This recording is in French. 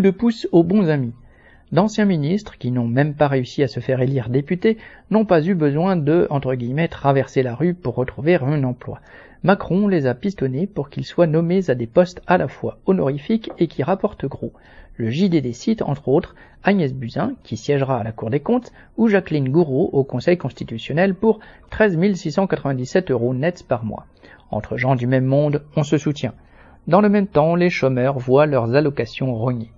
de pouce aux bons amis. D'anciens ministres, qui n'ont même pas réussi à se faire élire députés, n'ont pas eu besoin de, entre guillemets, traverser la rue pour retrouver un emploi. Macron les a pistonnés pour qu'ils soient nommés à des postes à la fois honorifiques et qui rapportent gros. Le JDD cite entre autres Agnès Buzyn, qui siégera à la Cour des comptes, ou Jacqueline Gouraud au Conseil constitutionnel pour 13 697 euros nets par mois. Entre gens du même monde, on se soutient. Dans le même temps, les chômeurs voient leurs allocations rognées.